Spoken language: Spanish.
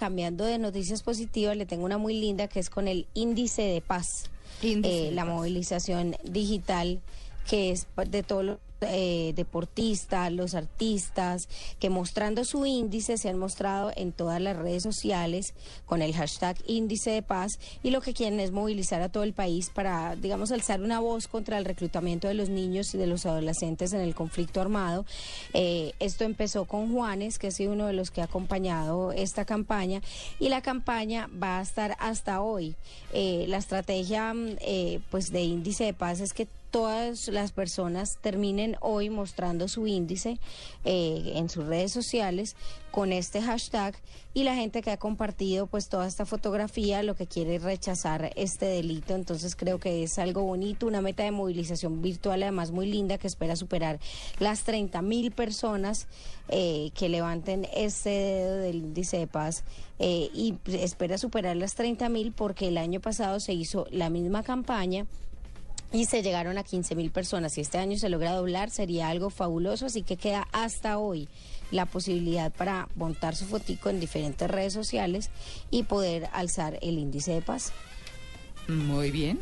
cambiando de noticias positivas, le tengo una muy linda que es con el índice de paz, eh, la movilización digital que es de todos los eh, deportistas, los artistas, que mostrando su índice se han mostrado en todas las redes sociales con el hashtag índice de paz y lo que quieren es movilizar a todo el país para, digamos, alzar una voz contra el reclutamiento de los niños y de los adolescentes en el conflicto armado. Eh, esto empezó con Juanes, que ha sido uno de los que ha acompañado esta campaña y la campaña va a estar hasta hoy. Eh, la estrategia pues de índice de paz es que todas las personas terminen hoy mostrando su índice eh, en sus redes sociales con este hashtag y la gente que ha compartido pues toda esta fotografía lo que quiere es rechazar este delito. Entonces creo que es algo bonito, una meta de movilización virtual además muy linda que espera superar las 30 mil personas eh, que levanten este dedo del índice de paz eh, y espera superar las 30 mil porque el año pasado se hizo la misma campaña y se llegaron a 15 mil personas. Si este año se logra doblar, sería algo fabuloso, así que queda hasta hoy la posibilidad para montar su fotico en diferentes redes sociales y poder alzar el índice de paz. Muy bien.